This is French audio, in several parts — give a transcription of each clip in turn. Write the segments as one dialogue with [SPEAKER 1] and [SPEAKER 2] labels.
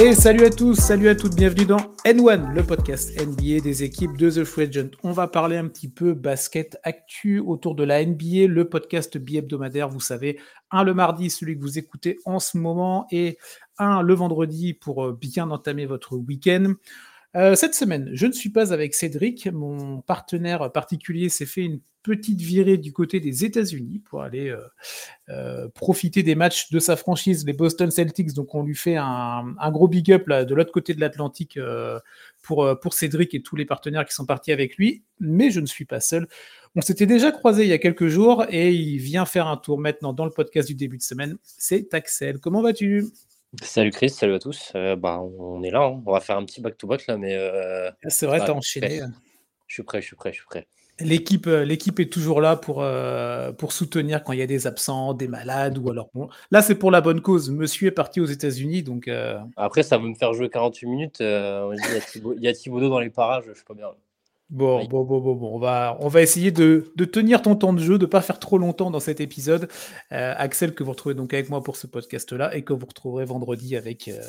[SPEAKER 1] Et salut à tous, salut à toutes, bienvenue dans N1, le podcast NBA des équipes de The Free Agent. On va parler un petit peu basket actu autour de la NBA, le podcast bi-hebdomadaire, vous savez, un le mardi, celui que vous écoutez en ce moment, et un le vendredi pour euh, bien entamer votre week-end. Euh, cette semaine, je ne suis pas avec Cédric. Mon partenaire particulier s'est fait une petite virée du côté des États-Unis pour aller euh, euh, profiter des matchs de sa franchise, les Boston Celtics. Donc, on lui fait un, gros big up de l'autre côté de l'Atlantique pour, pour Cédric et tous les partenaires qui sont partis avec lui. Mais je ne suis pas seul. On s'était déjà croisé il y a quelques jours et il vient faire un tour maintenant dans le podcast du début de semaine. C'est Axel. Comment vas-tu?
[SPEAKER 2] Salut Chris, salut à tous. Euh, bah, on est là, hein. on va faire un petit back-to-back là, mais. Euh,
[SPEAKER 1] c'est vrai, t'as enchaîné.
[SPEAKER 2] Je suis prêt, je suis prêt, je suis prêt.
[SPEAKER 1] L'équipe, euh, l'équipe est toujours là pour, pour soutenir quand il y a des absents, des malades ou alors bon. Là, c'est pour la bonne cause. Monsieur est parti aux États-Unis, donc.
[SPEAKER 2] Après, ça va me faire jouer 48 minutes. il y a Thibaudot dans les parages, je suis pas bien.
[SPEAKER 1] Bon, bon, bon, bon, bon, on va, on va essayer de, de, tenir ton temps de jeu, de pas faire trop longtemps dans cet épisode. Euh, Axel, que vous retrouvez donc avec moi pour ce podcast-là et que vous retrouverez vendredi avec, euh,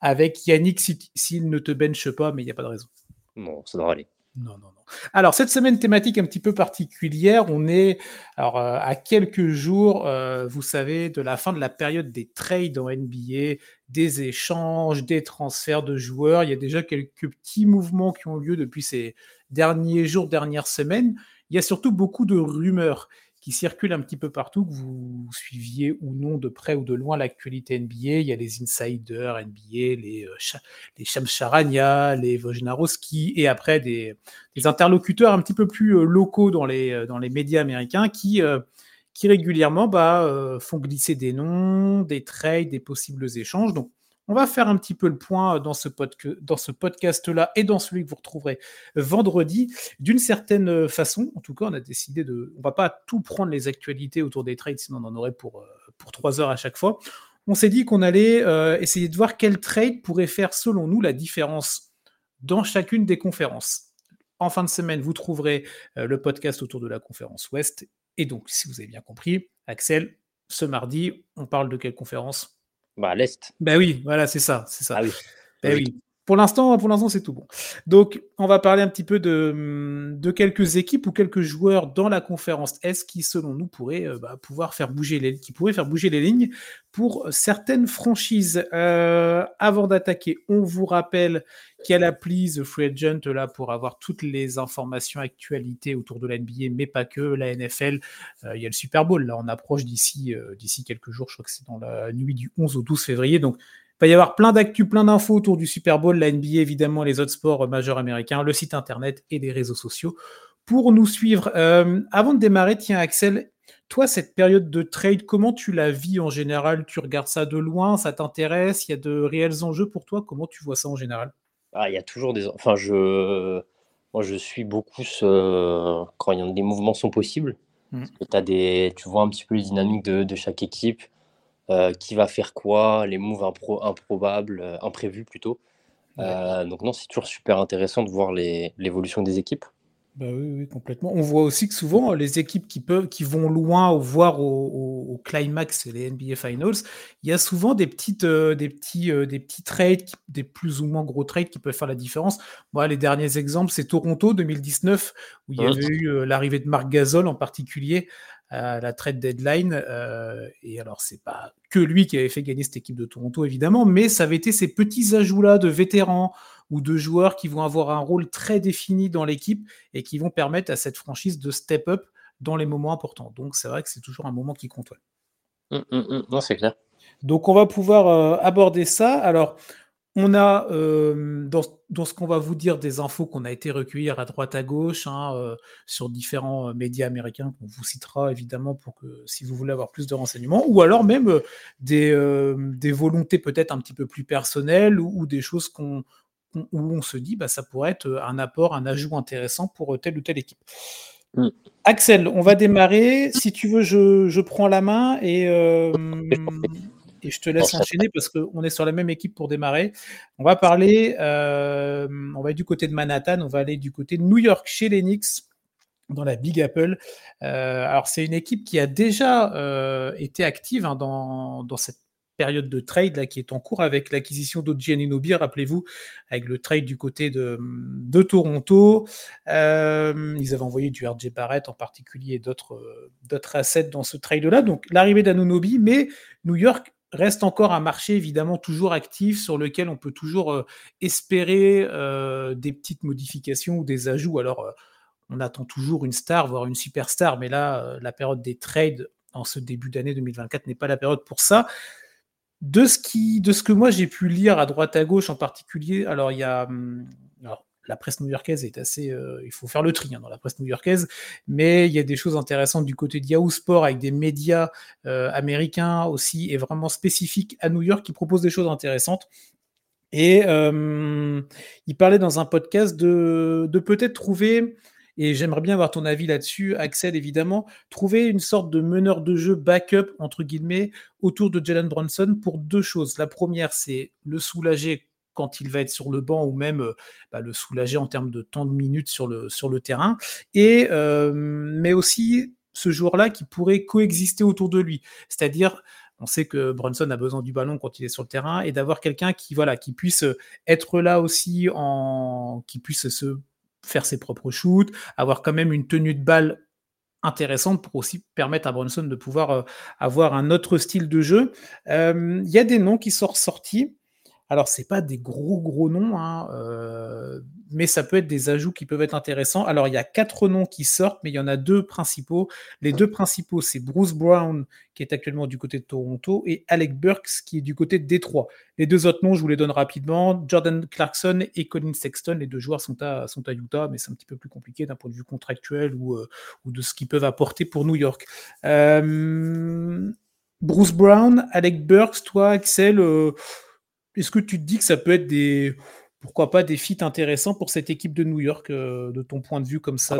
[SPEAKER 1] avec Yannick s'il ne te benche pas, mais il n'y a pas de raison.
[SPEAKER 2] Bon, ça devrait aller.
[SPEAKER 1] Non, non, non. Alors, cette semaine thématique un petit peu particulière, on est alors, euh, à quelques jours, vous savez, de la fin de la période des trades en NBA, des échanges, des transferts de joueurs. Il y a déjà quelques petits mouvements qui ont lieu depuis ces derniers jours, dernières semaines, il y a surtout beaucoup de rumeurs qui circulent un petit peu partout, que vous suiviez ou non de près ou de loin l'actualité NBA. Il y a les insiders NBA, les, euh, les Charania, les Wojnarowski, et après des, interlocuteurs un petit peu plus euh, locaux dans les, euh, dans les médias américains qui, qui régulièrement bah, font glisser des noms, des trades, des possibles échanges. Donc, on va faire un petit peu le point euh, dans ce, podcast-là et dans celui que vous retrouverez vendredi. D'une certaine euh, façon, en tout cas, on a décidé de. On va pas tout prendre les actualités autour des trades, sinon on en aurait pour, euh, pour trois heures à chaque fois. On s'est dit qu'on allait essayer de voir quel trade pourrait faire, selon nous, la différence dans chacune des conférences. En fin de semaine, vous trouverez le podcast autour de la conférence Ouest. Et donc, si vous avez bien compris, Axel, ce mardi, on parle de quelle conférence?
[SPEAKER 2] Bah, l'Est.
[SPEAKER 1] Ben oui, voilà, c'est ça, c'est ça.
[SPEAKER 2] Ah oui.
[SPEAKER 1] Ben oui. Pour l'instant, pour l'instant, c'est tout bon. Donc, on va parler un petit peu de, quelques équipes ou quelques joueurs dans la conférence S qui, selon nous, pourraient euh, bah, pouvoir faire bouger les, qui pourraient faire bouger les lignes pour certaines franchises? Euh, avant d'attaquer, on vous rappelle qu'il y a l'appli The Free Agent là pour avoir toutes les informations, actualités autour de la NBA, mais pas que la NFL. Euh, il y a le Super Bowl là, on approche d'ici d'ici quelques jours. Je crois que c'est dans la nuit du 11 au 12 février. Donc il va y avoir plein d'actu, plein d'infos autour du Super Bowl, la NBA évidemment, les autres sports majeurs américains, le site internet et les réseaux sociaux pour nous suivre. Euh, avant de démarrer, tiens Axel, toi cette période de trade, comment tu la vis en général? Tu regardes ça de loin, ça t'intéresse? Il y a de réels enjeux pour toi? Comment tu vois ça en général?
[SPEAKER 2] Ah, Il y a toujours des... Enfin, je... Moi, je suis beaucoup ce... quand des mouvements sont possibles. Mmh. As des... Tu vois un petit peu les dynamiques de, de chaque équipe. Euh, qui va faire quoi, les moves improbables, euh, imprévus plutôt. Euh, donc non, c'est toujours super intéressant de voir l'évolution des équipes.
[SPEAKER 1] Bah oui, oui, complètement. On voit aussi que souvent les équipes qui peuvent, qui vont loin, voire au, climax, les NBA Finals, il y a souvent des petites, des petits, des petits trades, des plus ou moins gros trades qui peuvent faire la différence. Moi, les derniers exemples, c'est Toronto 2019 où il y avait eu l'arrivée de Marc Gasol en particulier à la trade deadline. Euh, et alors, c'est pas que lui qui avait fait gagner cette équipe de Toronto, évidemment, mais ça avait été ces petits ajouts-là de vétérans ou de joueurs qui vont avoir un rôle très défini dans l'équipe et qui vont permettre à cette franchise de step up dans les moments importants. Donc, c'est vrai que c'est toujours un moment qui compte.
[SPEAKER 2] Mmh, mmh, mmh. non, c'est clair.
[SPEAKER 1] Donc, on va pouvoir euh, aborder ça. Alors, on a euh, dans, ce qu'on va vous dire des infos qu'on a été recueillies à droite à gauche hein, euh, sur différents euh, médias américains qu'on vous citera évidemment pour que si vous voulez avoir plus de renseignements ou alors même des, volontés peut-être un petit peu plus personnelles ou, des choses qu'on où on se dit bah ça pourrait être un apport, un ajout intéressant pour telle ou telle équipe. Mm. Axel, on va démarrer. Si tu veux, je, prends la main et et je te laisse enchaîner parce qu'on est sur la même équipe pour démarrer. On va parler, euh, on va être du côté de Manhattan, on va aller du côté de New York chez les Knicks dans la Big Apple. Euh, alors c'est une équipe qui a déjà euh, été active hein, dans, dans, cette période de trade là, qui est en cours avec l'acquisition d'Oji Aninobi, rappelez-vous, avec le trade du côté de, de Toronto. Euh, ils avaient envoyé du RJ Barrett en particulier et d'autres assets dans ce trade-là. Donc l'arrivée d'Anunobi, mais New York reste encore un marché évidemment toujours actif sur lequel on peut toujours euh, espérer euh, des petites modifications ou des ajouts. Alors, euh, on attend toujours une star, voire une superstar, mais là, la période des trades en ce début d'année 2024 n'est pas la période pour ça. De ce, qui, de ce que moi j'ai pu lire à droite à gauche en particulier, alors il y a. Hum, la presse new-yorkaise est assez. Euh, il faut faire le tri hein, dans la presse new-yorkaise, mais il y a des choses intéressantes du côté de Yahoo Sport avec des médias euh, américains aussi et vraiment spécifiques à New York qui proposent des choses intéressantes. Et euh, il parlait dans un podcast de, de peut-être trouver, et j'aimerais bien avoir ton avis là-dessus, Axel, évidemment, trouver une sorte de meneur de jeu backup, entre guillemets, autour de Jalen Bronson pour deux choses. La première, c'est le soulager quand il va être sur le banc ou même euh, bah, le soulager en termes de temps de minutes sur le, sur le terrain. Et, euh, mais aussi ce joueur-là qui pourrait coexister autour de lui. C'est-à-dire, on sait que Brunson a besoin du ballon quand il est sur le terrain et d'avoir quelqu'un qui, voilà, qui puisse être là aussi, en, qui puisse se faire ses propres shoots, avoir quand même une tenue de balle intéressante pour aussi permettre à Brunson de pouvoir euh, avoir un autre style de jeu. Il y a des noms qui sont ressortis. Alors, c'est pas des gros gros noms, hein, euh, mais ça peut être des ajouts qui peuvent être intéressants. Alors, il y a quatre noms qui sortent, mais il y en a deux principaux. Les deux principaux, c'est Bruce Brown, qui est actuellement du côté de Toronto, et Alec Burks, qui est du côté de Détroit. Les deux autres noms, je vous les donne rapidement. Jordan Clarkson et Colin Sexton, les deux joueurs sont à, Utah, mais c'est un petit peu plus compliqué d'un point de vue contractuel ou, euh, de ce qu'ils peuvent apporter pour New York. Euh, Bruce Brown, Alec Burks, toi, Axel est-ce que tu te dis que ça peut être des, pourquoi pas, des feats intéressants pour cette équipe de New York, euh, de ton point de vue comme ça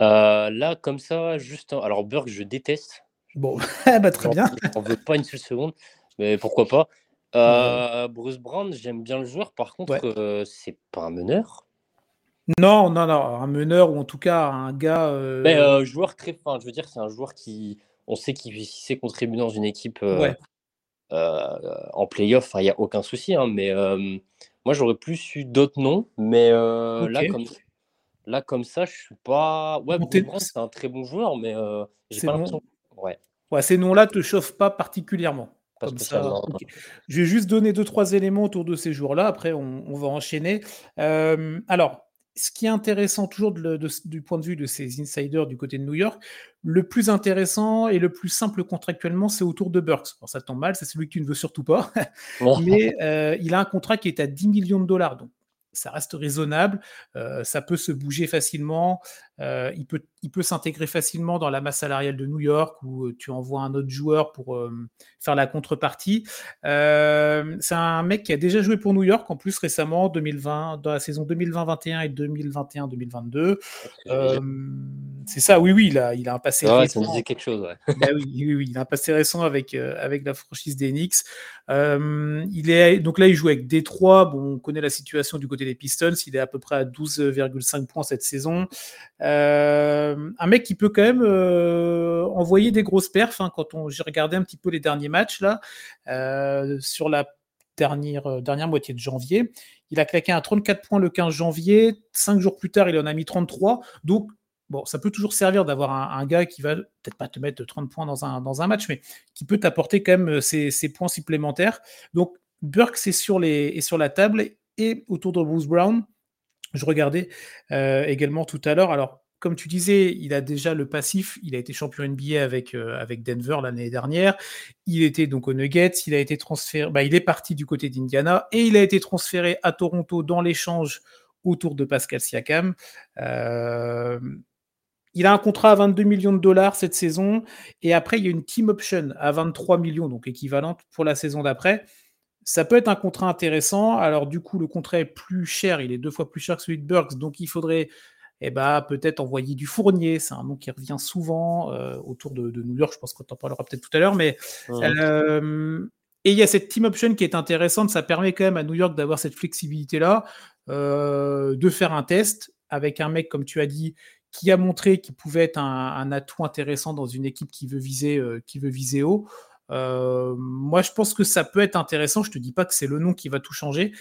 [SPEAKER 2] euh, Là, comme ça, juste. Alors, Burke, je déteste.
[SPEAKER 1] Bon, bah, très bien.
[SPEAKER 2] On veut pas une seule seconde, mais pourquoi pas. Euh, Bruce Brown, j'aime bien le joueur. Par contre, c'est pas un meneur.
[SPEAKER 1] Non, non, non, un meneur ou en tout cas un gars.
[SPEAKER 2] Mais joueur très fin. Je veux dire, c'est un joueur qui, on sait qu'il sait contribuer dans une équipe ouais. Euh, en playoff, il n'y a aucun souci. Hein, mais euh, moi, j'aurais plus eu d'autres noms. Mais euh, là, comme, là, comme ça, je suis pas. Ouais, c'est un très bon joueur, mais j'ai pas l'impression.
[SPEAKER 1] Ouais. ouais. ces noms-là te chauffent pas particulièrement. Comme ça. Je vais juste donner deux, trois éléments autour de ces jours-là. Après, on, on va enchaîner. alors, ce qui est intéressant toujours du point de vue de ces insiders du côté de New York, le plus intéressant et le plus simple contractuellement, c'est autour de Burks. ça tombe mal, c'est celui que tu ne veux surtout pas. Mais euh, il a un contrat qui est à 10 millions de dollars. Donc ça reste raisonnable, euh, ça peut se bouger facilement, euh, il peut, il peut s'intégrer facilement dans la masse salariale de New York où euh, tu envoies un autre joueur pour faire la contrepartie. c'est un mec qui a déjà joué pour New York en plus récemment, 2020, dans la saison 2020-21 et 2021-2022. c'est ça, oui, oui, il a, il a un passé
[SPEAKER 2] ouais, récent. Ça disait quelque chose, ouais.
[SPEAKER 1] Bah oui, oui, oui, il a un passé récent avec, avec la franchise des Knicks. il est, donc là, il joue avec Détroit. Bon, on connaît la situation du côté des Pistons. Il est à peu près à 12,5 points cette saison. Euh, un mec qui peut quand même euh, envoyer des grosses perfs. Hein, quand on, j'ai regardé un petit peu les derniers matchs là, euh, sur la dernière, dernière moitié de janvier, il a claqué un 34 points le 15 janvier. Cinq jours plus tard, il en a mis 33. Donc Bon, ça peut toujours servir d'avoir un, gars qui va peut-être pas te mettre 30 points dans un, dans un match, mais qui peut t'apporter quand même ces, points supplémentaires. Donc, Burke, c'est sur, les, est sur la table et autour de Bruce Brown. Je regardais euh, également tout à l'heure. Alors, comme tu disais, il a déjà le passif. Il a été champion NBA avec, euh, avec Denver l'année dernière. Il était donc aux Nuggets. Il a été transféré. Bah, il est parti du côté d'Indiana et il a été transféré à Toronto dans l'échange autour de Pascal Siakam. Euh, il a un contrat à 22 millions de dollars cette saison et après il y a une team option à 23 millions, donc équivalente pour la saison d'après. Ça peut être un contrat intéressant. Alors, du coup, le contrat est plus cher. Il est deux fois plus cher que celui de Burks. Donc, il faudrait eh ben, peut-être envoyer du Fournier. C'est un nom qui revient souvent euh, autour de, New York. Je pense qu'on en parlera peut-être tout à l'heure. Mais. Euh, et il y a cette team option qui est intéressante. Ça permet quand même à New York d'avoir cette flexibilité-là, euh, de faire un test avec un mec, comme tu as dit, qui a montré qu'il pouvait être un, atout intéressant dans une équipe qui veut viser, qui veut viser haut. Moi, je pense que ça peut être intéressant. Je te dis pas que c'est le nom qui va tout changer,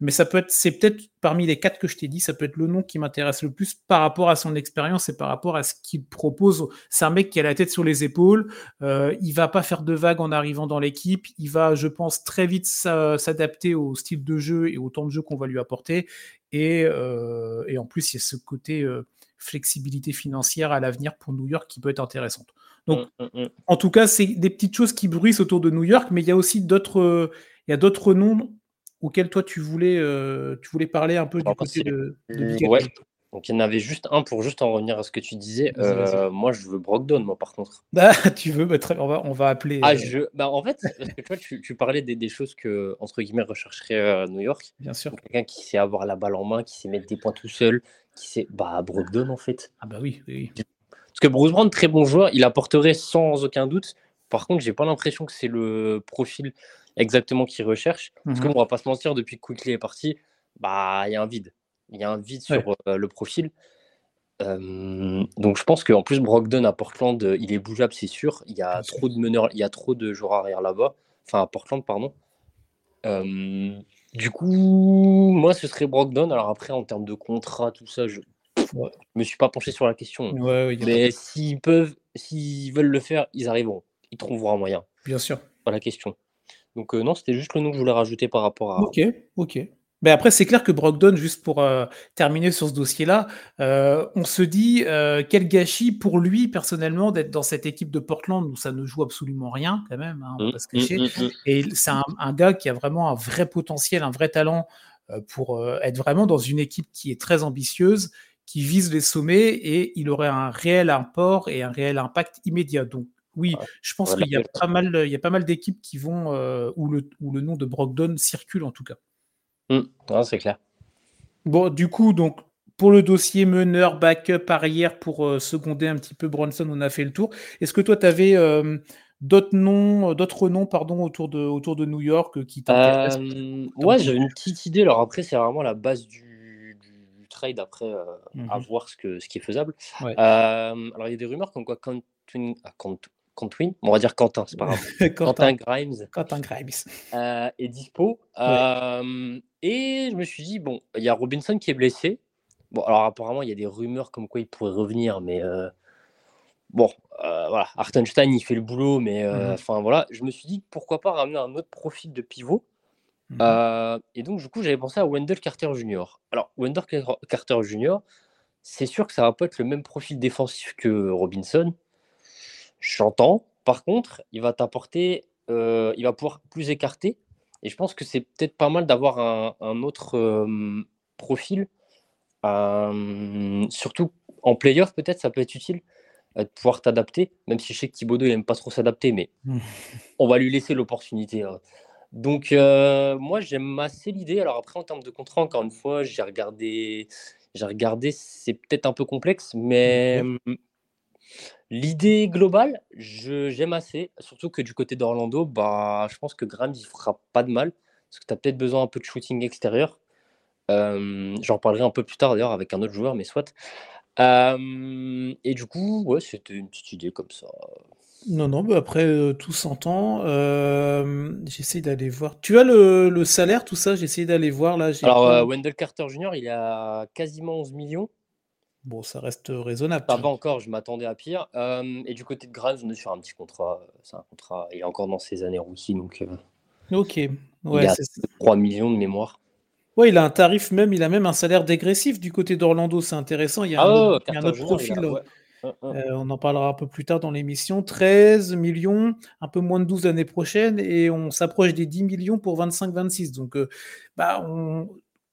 [SPEAKER 1] mais ça peut être, c'est peut-être parmi les quatre que je t'ai dit, ça peut être le nom qui m'intéresse le plus par rapport à son expérience et par rapport à ce qu'il propose. C'est un mec qui a la tête sur les épaules. Euh, il va pas faire de vagues en arrivant dans l'équipe. Il va, je pense, très vite s'adapter au style de jeu et au temps de jeu qu'on va lui apporter. Et, euh, et, en plus, il y a ce côté euh, flexibilité financière à l'avenir pour New York qui peut être intéressante. Donc, mmh, mmh, mmh. en tout cas, c'est des petites choses qui bruissent autour de New York, mais il y a aussi d'autres, il y a d'autres noms auquel toi tu voulais, euh, tu voulais parler un peu du côté de,
[SPEAKER 2] de ouais. Donc il y en avait juste un pour juste en revenir à ce que tu disais. Euh, moi je veux Brogdon, moi par contre.
[SPEAKER 1] Bah, tu veux, bah, on, va, on va appeler.
[SPEAKER 2] Ah, euh, je... bah, en fait, parce que toi tu, tu parlais des, des, choses que, entre guillemets, rechercherait New York.
[SPEAKER 1] Bien sûr.
[SPEAKER 2] Quelqu'un qui sait avoir la balle en main, qui sait mettre des points tout seul, qui sait. Bah, Brogdon en fait.
[SPEAKER 1] Ah, bah oui, oui.
[SPEAKER 2] Parce que Bruce Brown, très bon joueur, il apporterait sans aucun doute. Par contre, j'ai pas l'impression que c'est le profil exactement qu'il recherche. Parce qu'on mmh va pas se mentir, depuis que Quickly est parti, bah il y a un vide. Il y a un vide sur euh, le profil. donc je pense qu'en plus Brogdon à Portland, euh, il est bougeable, c'est sûr. Il y a trop de meneurs, il y a trop de joueurs arrière là-bas. Enfin à Portland, pardon. du coup, moi ce serait Brogdon. Alors après, en termes de contrat, tout ça, je ne me suis pas penché sur la question. Mais s'ils peuvent, s'ils veulent le faire, ils arriveront. Ils trouveront un moyen.
[SPEAKER 1] Bien sûr.
[SPEAKER 2] Pas la question. Donc euh, non, c'était juste le nom que je voulais rajouter par rapport à.
[SPEAKER 1] Ok, ok. Mais après, c'est clair que Brogdon, juste pour euh, terminer sur ce dossier-là, euh, on se dit quel gâchis pour lui personnellement d'être dans cette équipe de Portland où ça ne joue absolument rien quand même, hein, on va se cacher. Mmh, mmh, mmh, Et c'est un, gars qui a vraiment un vrai potentiel, un vrai talent pour être vraiment dans une équipe qui est très ambitieuse, qui vise les sommets et il aurait un réel import et un réel impact immédiat. Donc oui, je pense qu'il y a pas mal, il y a pas mal d'équipes qui vont euh, où, le, où le nom de Brogdon circule en tout cas.
[SPEAKER 2] Mmh. c'est clair.
[SPEAKER 1] Bon, du coup, donc pour le dossier meneur, backup, arrière pour euh, seconder un petit peu Bronson, on a fait le tour. Est-ce que toi, tu avais euh, d'autres noms, d'autres noms pardon, autour, de, autour de New York qui t'intéressent?
[SPEAKER 2] Ouais, j'avais une petite idée. Alors après, c'est vraiment la base du trade après mmh à voir ce, que, ce qui est faisable. alors il y a des rumeurs comme quoi quand ah, Quentin, on va dire Quentin, c'est pas grave. Quentin, Grimes.
[SPEAKER 1] Quentin Grimes.
[SPEAKER 2] Euh, est dispo. Euh, et je me suis dit, bon, il y a Robinson qui est blessé. Bon, alors apparemment, il y a des rumeurs comme quoi il pourrait revenir, mais euh, bon, voilà. Hartenstein, il fait le boulot, mais mhm. enfin voilà. Je me suis dit, pourquoi pas ramener un autre profil de pivot? Mhm. Et donc, du coup, j'avais pensé à Wendell Carter Jr. Alors, Wendell Carter Jr., c'est sûr que ça va pas être le même profil défensif que Robinson. J'entends. Par contre, il va t'apporter, euh, il va pouvoir plus écarter. Et je pense que c'est peut-être pas mal d'avoir un, autre euh, profil. Euh, surtout en playoff, peut-être, ça peut être utile de pouvoir t'adapter. Même si je sais que Thibaudot, il n'aime pas trop s'adapter, mais on va lui laisser l'opportunité. Donc, moi, j'aime assez l'idée. Alors, après, en termes de contrat, encore une fois, j'ai regardé, j'ai regardé, c'est peut-être un peu complexe, mais L'idée globale, j'aime assez, surtout que du côté d'Orlando, bah, je pense que Grimes, il fera pas de mal, parce que tu as peut-être besoin un peu de shooting extérieur. J'en parlerai un peu plus tard d'ailleurs avec un autre joueur, mais soit. et du coup, ouais, c'était une petite idée comme ça.
[SPEAKER 1] Non, non, mais après, euh, tout s'entend. J'essaie d'aller voir. Tu as le, le salaire, tout ça? J'essaie d'aller voir là.
[SPEAKER 2] Alors, euh, Wendell Carter Jr., il a quasiment 11 millions.
[SPEAKER 1] Bon, ça reste raisonnable.
[SPEAKER 2] Pas, encore, je m'attendais à pire. et du côté de Grimes, on est sur un petit contrat. C'est un contrat. Il est encore dans ses années rookie, donc.
[SPEAKER 1] Euh, ok.
[SPEAKER 2] Ouais, il a 3 millions de mémoire.
[SPEAKER 1] Ouais, il a un tarif même, il a même un salaire dégressif du côté d'Orlando, c'est intéressant. Il y a un, autre, profil. Euh, euh, on en parlera un peu plus tard dans l'émission. 13 millions, un peu moins de 12 l'année prochaine, et on s'approche des 10 millions pour 25-26. Donc, bah, on,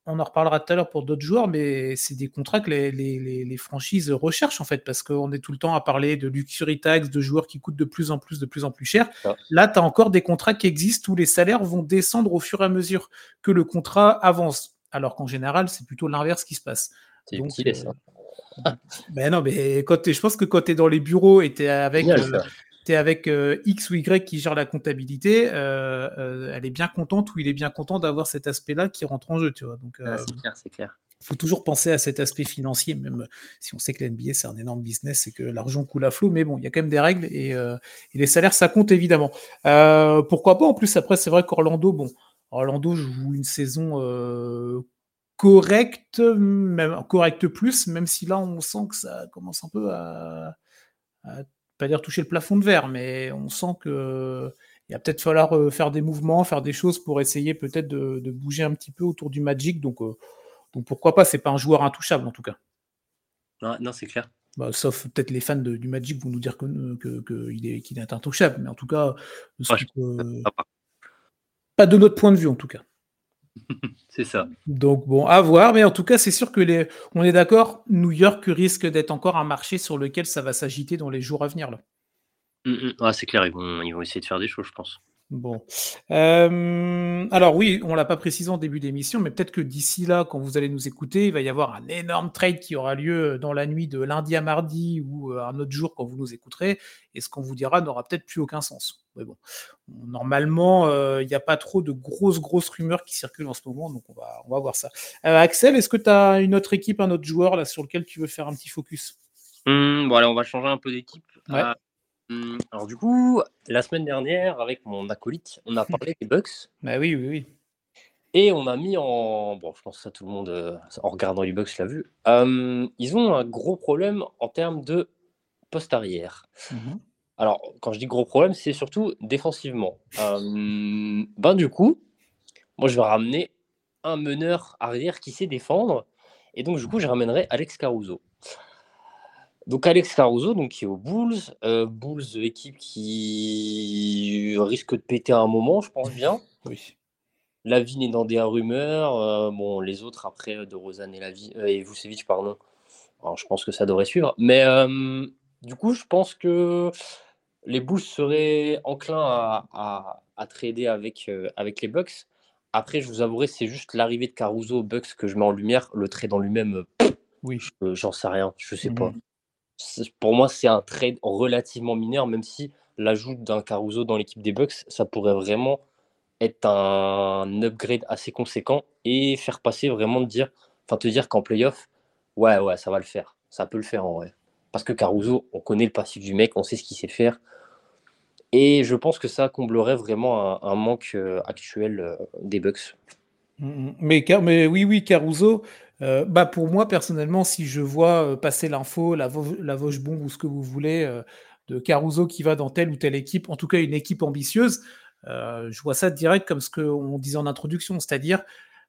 [SPEAKER 1] on en reparlera tout à l'heure pour d'autres joueurs, mais c'est des contrats que les, franchises recherchent en fait, parce qu'on est tout le temps à parler de luxury tax, de joueurs qui coûtent de plus en plus, de plus en plus cher. Là, tu as encore des contrats qui existent où les salaires vont descendre au fur et à mesure que le contrat avance, alors qu'en général, c'est plutôt l'inverse qui se passe.
[SPEAKER 2] C'est Donc, euh, ça.
[SPEAKER 1] ben non, mais quand je pense que quand tu es dans les bureaux et tu es avec es avec euh, X ou Y qui gère la comptabilité, euh, euh, elle est bien contente ou il est bien content d'avoir cet aspect-là qui rentre en jeu, tu vois. Donc,
[SPEAKER 2] c'est clair, c'est clair.
[SPEAKER 1] faut toujours penser à cet aspect financier, même si on sait que l'NBA c'est un énorme business et que l'argent coule à flot, mais bon, il y a quand même des règles et, les salaires ça compte évidemment. pourquoi pas? En plus, après, c'est vrai qu'Orlando, bon, Orlando joue une saison correcte, même correcte plus, même si là on sent que ça commence un peu à, pas dire toucher le plafond de verre, mais on sent que il va peut-être falloir euh, faire des mouvements, faire des choses pour essayer peut-être de, bouger un petit peu autour du Magic. Donc, euh, donc pourquoi pas, c'est pas un joueur intouchable en tout cas.
[SPEAKER 2] Non, c'est clair.
[SPEAKER 1] Bah, sauf peut-être les fans du Magic vont nous dire qu'il que, que est, qu'il est intouchable, mais en tout cas, pas de notre point de vue en tout cas.
[SPEAKER 2] c'est ça.
[SPEAKER 1] Donc bon, à voir, mais en tout cas, c'est sûr que les, on est d'accord, New York risque d'être encore un marché sur lequel ça va s'agiter dans les jours à venir là.
[SPEAKER 2] Mm, mm. c'est clair, ils vont, ils vont essayer de faire des choses, je pense.
[SPEAKER 1] Bon. Euh, alors oui, on l'a pas précisé en début d'émission, mais peut-être que d'ici là, quand vous allez nous écouter, il va y avoir un énorme trade qui aura lieu dans la nuit de lundi à mardi ou euh, un autre jour quand vous nous écouterez, et ce qu'on vous dira n'aura peut-être plus aucun sens. Mais bon, normalement, euh, il n'y a pas trop de grosses, grosses rumeurs qui circulent en ce moment, donc on va, on va voir ça. Axel, est-ce que tu as une autre équipe, un autre joueur là sur lequel tu veux faire un petit focus?
[SPEAKER 2] Mmh, Bon, allez, on va changer un peu d'équipe. Alors du coup, la semaine dernière, avec mon acolyte, on a parlé des Bucks.
[SPEAKER 1] Bah oui, oui, oui.
[SPEAKER 2] Et on a mis en... Bon, je pense que ça, tout le monde, euh, en regardant les Bucks, l'a vu. ils ont un gros problème en termes de poste arrière. Mmh alors, quand je dis gros problème, c'est surtout défensivement. ben du coup, moi, je vais ramener un meneur arrière qui sait défendre. Et donc, du coup, je ramènerai Alex Caruso. Donc Alex Caruso, donc, qui est aux Bulls. Euh, Bulls, équipe qui risque de péter à un moment, je pense bien.
[SPEAKER 1] Oui.
[SPEAKER 2] Lavigne est dans des rumeurs. Euh, bon, les autres, après, de Rosanne et, Lavi, euh, et Vucevic, pardon. Alors, je pense que ça devrait suivre. Mais du coup, je pense que les Bulls seraient enclins à, à, trader avec, avec les Bucks. Après, je vous avouerai, c'est juste l'arrivée de Caruso aux Bucks que je mets en lumière. Le trade en lui-même, oui. j'en sais rien, je sais pas. Pour moi, c'est un trade relativement mineur, même si l'ajout d'un Caruso dans l'équipe des Bucks, ça pourrait vraiment être un upgrade assez conséquent et faire passer vraiment de dire, enfin te dire qu'en playoff, ouais, ouais, ça va le faire. Ça peut le faire en vrai. Parce que Caruso, on connaît le passif du mec, on sait ce qu'il sait faire. Et je pense que ça comblerait vraiment un, manque euh, actuel euh, des Bucks.
[SPEAKER 1] Mmh, mmh. Mais, mais oui, oui, Caruso, euh, bah pour moi, personnellement, si je vois euh, passer l'info, la, Bombe ou ce que vous voulez, euh, de Caruso qui va dans telle ou telle équipe, en tout cas une équipe ambitieuse, je vois ça direct comme ce qu'on disait en introduction, c'est-à-dire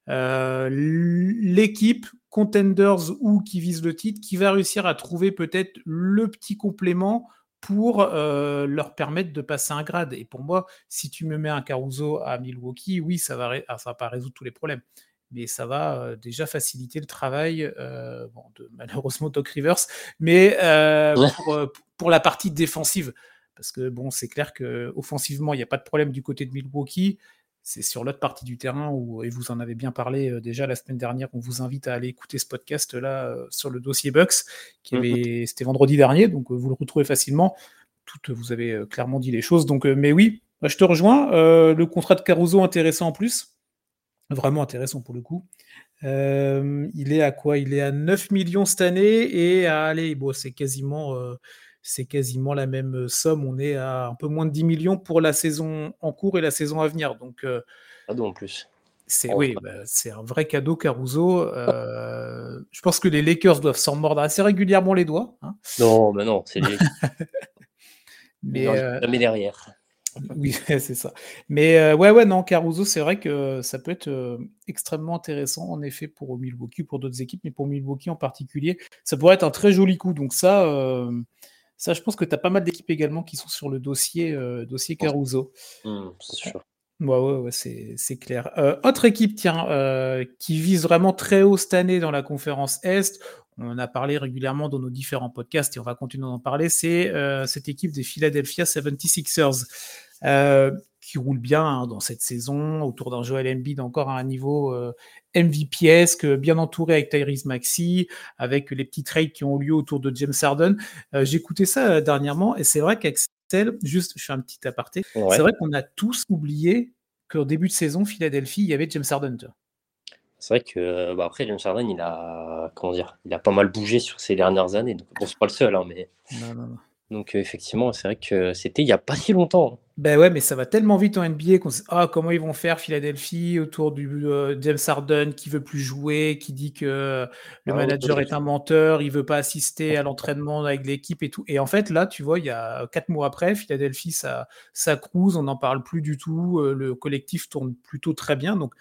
[SPEAKER 1] l'équipe contenders ou qui vise le titre, qui va réussir à trouver peut-être le petit complément pour leur permettre de passer un grade. Et pour moi, si tu me mets un Caruso à Milwaukee, oui, ça va, ça va pas résoudre tous les problèmes mais ça va déjà faciliter le travail de malheureusement Doc Rivers, mais pour, la partie défensive. Parce que bon, c'est clair que offensivement, il n'y a pas de problème du côté de Milwaukee. C'est sur l'autre partie du terrain où, et vous en avez bien parlé déjà la semaine dernière, on vous invite à aller écouter ce podcast là sur le dossier Bucks, qui mmh avait, c'était vendredi dernier, donc vous le retrouvez facilement. Tout, vous avez clairement dit les choses. Donc, mais oui, je te rejoins. le contrat de Caruso intéressant en plus. Vraiment intéressant pour le coup. Euh, il est à quoi? Il est à 9 millions cette année et à, allez, bon, c'est quasiment, euh, c'est quasiment la même somme. On est à un peu moins de 10 millions pour la saison en cours et la saison à venir. Donc, euh,
[SPEAKER 2] cadeau en plus.
[SPEAKER 1] C'est oui, bah, c'est un vrai cadeau Caruso. je pense que les Lakers doivent s'en mordre assez régulièrement les doigts. Hein.
[SPEAKER 2] Non, mais non, c'est les. mais jamais derrière.
[SPEAKER 1] Oui, c'est ça. Mais euh, ouais, ouais, non, Caruso, c'est vrai que ça peut être euh, extrêmement intéressant, en effet, pour Milwaukee, pour d'autres équipes, mais pour Milwaukee en particulier, ça pourrait être un très joli coup. Donc ça, euh, ça je pense que tu as pas mal d'équipes également qui sont sur le dossier, dossier Caruso.
[SPEAKER 2] Mmh, c'est sûr.
[SPEAKER 1] Ouais, ouais, ouais c'est clair. autre équipe, tiens, qui vise vraiment très haut cette année dans la conférence Est, on en a parlé régulièrement dans nos différents podcasts et on va continuer d'en parler, c'est cette équipe des Philadelphia 76ers. Euh, qui roule bien hein, dans cette saison, autour d'un Joel Embiid encore à un niveau euh, MVPesque, bien entouré avec Tyrese Maxi, avec les petits trades qui ont lieu autour de James Harden. Euh, J'écoutais ça dernièrement et c'est vrai qu'Axel, juste, je fais un petit aparté, c'est vrai qu'on a tous oublié qu'au début de saison, Philadelphie, il y avait James Harden.
[SPEAKER 2] C'est vrai que bah, après James Harden, il a comment dire, il a pas mal bougé sur ces dernières années. Donc bon, c'est pas le seul, hein, mais. Non, non, non. Donc effectivement, c'est vrai que c'était il y a pas si longtemps. Hein.
[SPEAKER 1] Ben ouais, mais ça va tellement vite en NBA qu'on sait ah comment ils vont faire Philadelphie autour du euh, James Harden qui veut plus jouer, qui dit que le ah manager est un menteur, il veut pas assister à l'entraînement avec l'équipe et tout. Et en fait là, tu vois, il y a quatre mois après, Philadelphie ça ça cruise, on n'en parle plus du tout, euh, le collectif tourne plutôt très bien. Donc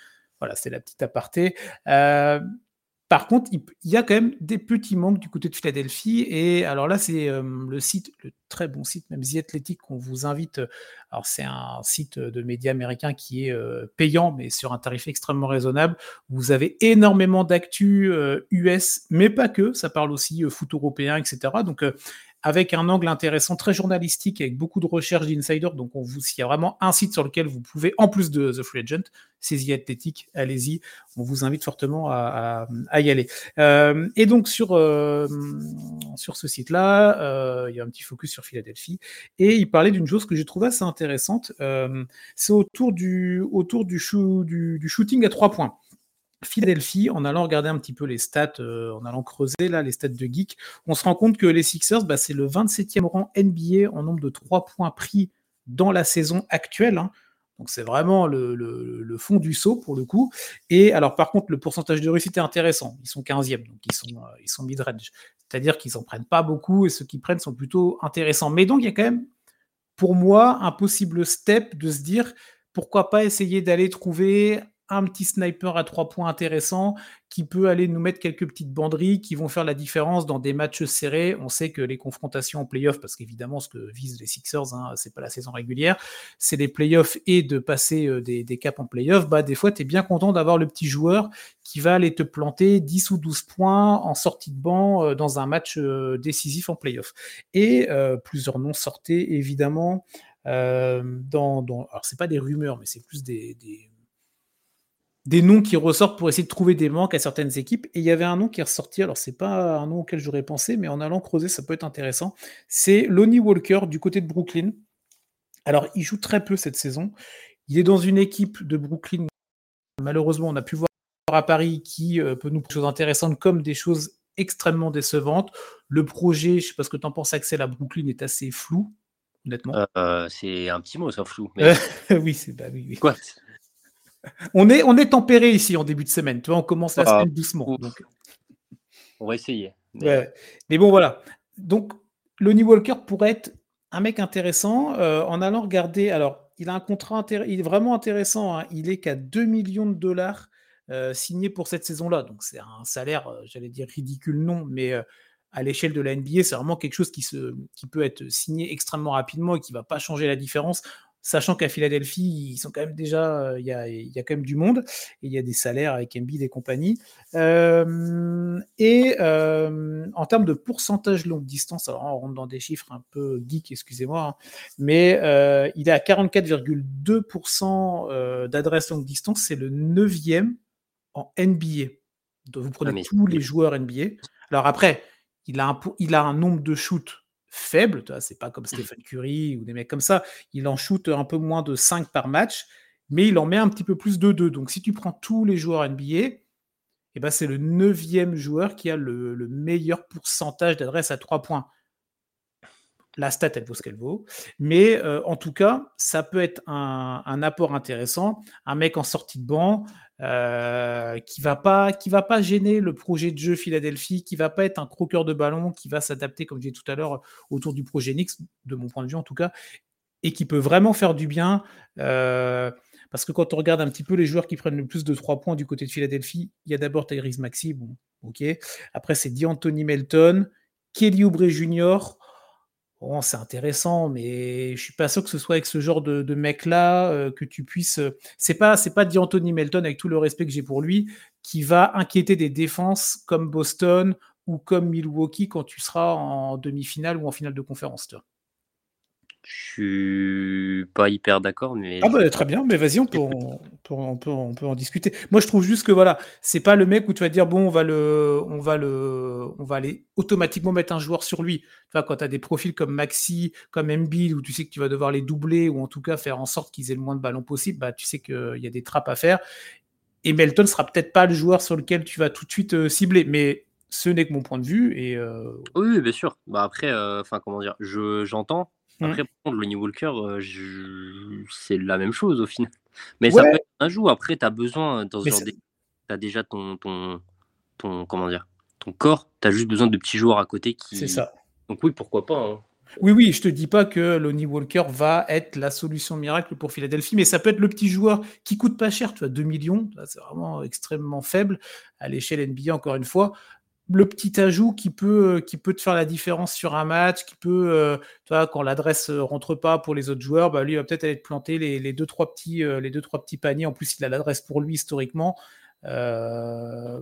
[SPEAKER 1] voilà, c'est la petite aparté. Euh, par contre, il, y a quand même des petits manques du côté de Philadelphie. Et alors là, c'est euh, le site, le très bon site, même The Athletic, qu'on vous invite. Euh, alors, c'est un site de médias américains qui est payant, mais sur un tarif extrêmement raisonnable. Vous avez énormément d'actu US, mais pas que. Ça parle aussi foot européen, etc. Donc, avec un angle intéressant, très journalistique, avec beaucoup de recherches d'insiders. Donc, on vous, s'il y a vraiment un site sur lequel vous pouvez, en plus de The Free Agent, The Athletic, allez-y. On vous invite fortement à, y aller. Euh, et donc, sur, euh, sur ce site-là, euh, il y a un petit focus sur Philadelphie. Et il parlait d'une chose que j'ai trouvé assez intéressante. c'est autour du, autour du, du, du shooting à trois points. Philadelphie, en allant regarder un petit peu les stats, euh, en allant creuser là les stats de Geek, on se rend compte que les Sixers, bah, c'est le 27e rang NBA en nombre de 3 points pris dans la saison actuelle. Hein. Donc c'est vraiment le, fond du saut pour le coup. Et alors par contre, le pourcentage de réussite est intéressant. Ils sont 15e, donc ils sont, euh, sont mid-range. C'est-à-dire qu'ils n'en prennent pas beaucoup et ceux qui prennent sont plutôt intéressants. Mais donc il y a quand même, pour moi, un possible step de se dire pourquoi pas essayer d'aller trouver un petit sniper à trois points intéressant qui peut aller nous mettre quelques petites banderies qui vont faire la différence dans des matchs serrés. On sait que les confrontations en playoff, parce qu'évidemment, ce que visent les Sixers, hein, c'est pas la saison régulière, c'est les playoffs et de passer euh, des, caps en playoff. Bah, des fois, tu es bien content d'avoir le petit joueur qui va aller te planter 10 ou 12 points en sortie de banc euh, dans un match euh, décisif en playoff. Et plusieurs noms sortaient évidemment. dans, dans, alors c'est pas des rumeurs, mais c'est plus des des noms qui ressortent pour essayer de trouver des manques à certaines équipes. Et il y avait un nom qui est ressorti, alors c'est pas un nom auquel j'aurais pensé, mais en allant creuser, ça peut être intéressant. C'est Lonnie Walker du côté de Brooklyn. Alors, il joue très peu cette saison. Il est dans une équipe de Brooklyn. Malheureusement, on a pu voir à Paris qui euh, peut nous des choses intéressantes comme des choses extrêmement décevantes. Le projet, je sais pas ce que tu en penses, Axel, à Brooklyn est assez flou, honnêtement.
[SPEAKER 2] Euh, c'est un petit mot, ça, flou.
[SPEAKER 1] oui, c'est bah, oui, oui. Quoi? On est, on est tempéré ici en début de semaine. Tu vois, on commence la ah, semaine doucement.
[SPEAKER 2] On va essayer.
[SPEAKER 1] Mais... bon, voilà. Donc, Lonnie Walker pourrait être un mec intéressant euh, en allant regarder. Alors, il a un contrat il est vraiment intéressant. Hein. Il est qu'à 2 millions de dollars euh, signés pour cette saison-là. Donc, c'est un salaire, euh, j'allais dire ridicule, non, mais à l'échelle de la NBA, c'est vraiment quelque chose qui, se, qui peut être signé extrêmement rapidement et qui ne va pas changer la différence sachant qu'à Philadelphie, ils sont quand même déjà, euh, il y, a, quand même du monde, et il y a des salaires avec Embiid et compagnie. Euh, et euh, en termes de pourcentage longue distance, alors on rentre dans des chiffres un peu geek, excusez-moi, hein, mais il est à 44,2% d'adresse longue distance, c'est le neuvième en NBA. Donc vous prenez ah, tous les joueurs NBA. Alors après, il a un, il a un nombre de shoots faible. C'est pas comme Stephen Curry ou des mecs comme ça. Il en shoot un peu moins de 5 par match, mais il en met un petit peu plus de 2. Donc si tu prends tous les joueurs NBA, eh ben, c'est le neuvième joueur qui a le, meilleur pourcentage d'adresse à 3 points. La stat, elle vaut ce qu'elle vaut. Mais euh, en tout cas, ça peut être un, apport intéressant. Un mec en sortie de banc, euh, qui va pas qui va pas gêner le projet de jeu Philadelphie, qui va pas être un croqueur de ballon, qui va s'adapter comme disais tout à l'heure autour du projet Nix, de mon point de vue en tout cas, et qui peut vraiment faire du bien. Euh, parce que quand on regarde un petit peu les joueurs qui prennent le plus de 3 points du côté de Philadelphie, il y a d'abord Tyrese Maxi, bon, ok. Après c'est D'Anthony Melton, Kelly Oubre Jr., c'est intéressant, mais je suis pas sûr que ce soit avec ce genre de, mec-là euh, que tu puisses. Euh, c'est pas, c'est pas D'Anthony Melton avec tout le respect que j'ai pour lui qui va inquiéter des défenses comme Boston ou comme Milwaukee quand tu seras en demi-finale ou en finale de conférence.
[SPEAKER 2] Suis pas hyper d'accord, mais.
[SPEAKER 1] Ah bah très bien, mais vas-y, on peut, on, peut, on, peut, en discuter. Moi, je trouve juste que voilà, c'est pas le mec où tu vas dire bon, on va le, on va le, on va aller automatiquement mettre un joueur sur lui. Tu vois, quand tu as des profils comme Maxi, comme Embiid, où tu sais que tu vas devoir les doubler ou en tout cas faire en sorte qu'ils aient le moins de ballons possible, bah tu sais qu'il y a des trappes à faire. et Melton sera peut-être pas le joueur sur lequel tu vas tout de suite cibler. Mais ce n'est que mon point de vue. Et,
[SPEAKER 2] Oui, bien sûr. Bah, après, enfin comment dire, j'entends. Après, le Lonnie Walker, c'est la même chose au final. Mais ça peut être un jour. Après, tu as besoin, dans ce genre tu as déjà ton, ton, ton, comment dire, ton corps. Tu as juste besoin de petits joueurs à côté qui.
[SPEAKER 1] C'est ça.
[SPEAKER 2] Donc oui, pourquoi pas. Hein.
[SPEAKER 1] Oui, oui, je te dis pas que Lonnie Walker va être la solution miracle pour Philadelphie, mais ça peut être le petit joueur qui coûte pas cher, tu vois, 2 millions, c'est vraiment extrêmement faible à l'échelle NBA, encore une fois le petit ajout qui peut, euh, qui peut te faire la différence sur un match, qui peut, euh, quand l'adresse euh, rentre pas pour les autres joueurs, bah, lui il va peut-être aller te planter les, deux, trois petits, paniers. En plus, il a l'adresse pour lui historiquement. je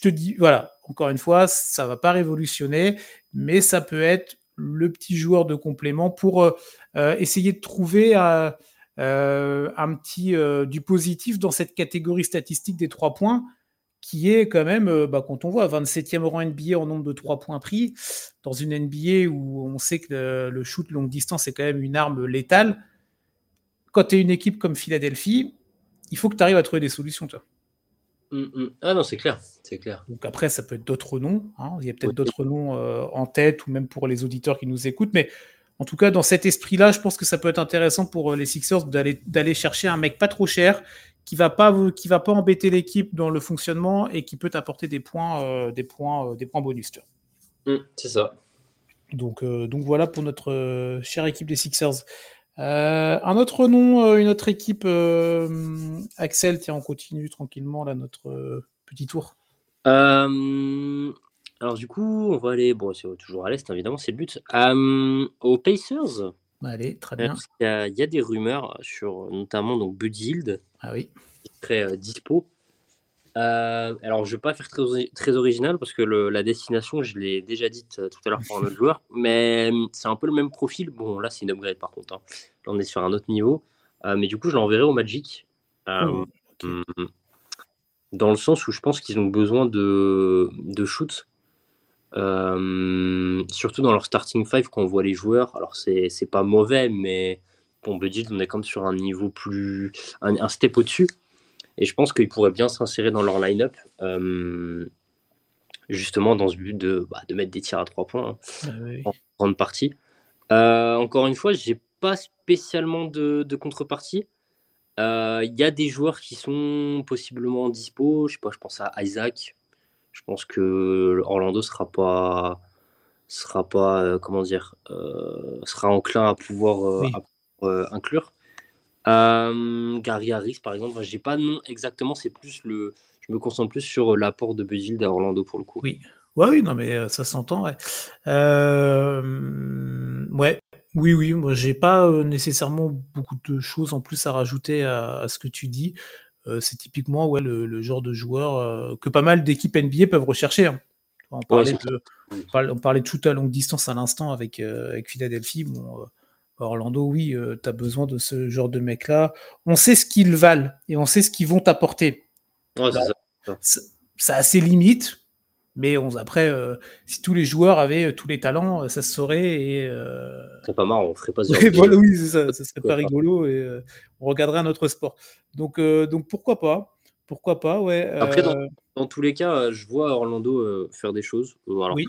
[SPEAKER 1] te dis, voilà, encore une fois, ça va pas révolutionner, mais ça peut être le petit joueur de complément pour essayer de trouver un petit du positif dans cette catégorie statistique des trois points qui est quand même, euh, bah, quand on voit 27e rang NBA en nombre de 3 points pris, dans une NBA où on sait que le, shoot longue distance est quand même une arme létale, quand tu es une équipe comme Philadelphie, il faut que tu arrives à trouver des solutions, toi.
[SPEAKER 2] Mmh, mmh. Ah non, c'est clair, c'est clair.
[SPEAKER 1] Donc après, ça peut être d'autres noms. Hein. Il y a peut-être d'autres noms euh, en tête ou même pour les auditeurs qui nous écoutent, mais en tout cas, dans cet esprit-là, je pense que ça peut être intéressant pour euh, les Sixers d'aller chercher un mec pas trop cher qui va pas qui va pas embêter l'équipe dans le fonctionnement et qui peut apporter des points euh, des points euh, des points bonus.
[SPEAKER 2] Mmh, c'est ça.
[SPEAKER 1] Donc euh, donc voilà pour notre chère équipe des Sixers. un autre nom, une autre équipe, Axel, tiens, on continue tranquillement là notre petit tour.
[SPEAKER 2] alors du coup, on va aller, bon, c'est toujours à l'est évidemment, c'est le but. aux Pacers.
[SPEAKER 1] Allez, très bien.
[SPEAKER 2] Il y, a des rumeurs sur notamment donc Buddy Hield
[SPEAKER 1] ah oui.
[SPEAKER 2] qui serait euh, dispo. Euh, alors, je ne vais pas faire très, très original parce que la destination, je l'ai déjà dite euh, tout à l'heure pour un autre joueur, mais c'est un peu le même profil. Bon, là, c'est une upgrade par contre. Hein. Là, on est sur un autre niveau. mais du coup, je l'enverrai au Magic. Oh, hmm, dans le sens où je pense qu'ils ont besoin de, de shoot surtout dans leur starting five, quand on voit les joueurs, alors c'est pas mauvais, mais bon, Budget, on est comme sur un niveau plus. un, step au-dessus. Et je pense qu'ils pourraient bien s'insérer dans leur line-up, euh, justement dans ce but de, bah, de mettre des tirs à trois points hein, ah en grande partie. Euh, encore une fois, j'ai pas spécialement de, de contrepartie. Il y a des joueurs qui sont possiblement dispo. Je sais pas, je pense à Isaac, je pense que Orlando sera pas sera pas euh, comment dire euh, sera enclin à pouvoir, euh, inclure. Gary Harris par exemple, j'ai pas de nom exactement, c'est plus le je me concentre plus sur l'apport de Buzzil à Orlando pour le coup.
[SPEAKER 1] Oui. Ouais, oui, non, mais ça s'entend. Ouais. ouais. Oui, oui, moi j'ai pas nécessairement beaucoup de choses en plus à rajouter à ce que tu dis. Euh, c'est typiquement ouais, le, genre de joueur euh, que pas mal d'équipes NBA peuvent rechercher. Hein. On, parlait de, on, parlait de, shoot à longue distance à l'instant avec, euh, avec Philadelphie. Bon, Orlando, oui, tu as besoin de ce genre de mec-là. On sait ce qu'ils valent et on sait ce qu'ils vont t'apporter. ça. a ses limites, mais on, après, si tous les joueurs avaient tous les talents, ça se saurait. Et,
[SPEAKER 2] C'est pas marrant, on ferait pas
[SPEAKER 1] ça. oui, ça, ça serait pas rigolo et on regarderait un autre sport. Donc, euh, donc pourquoi pas Pourquoi pas, ouais.
[SPEAKER 2] Après, euh, dans, tous les cas, euh, je vois Orlando faire des choses. Alors, oui.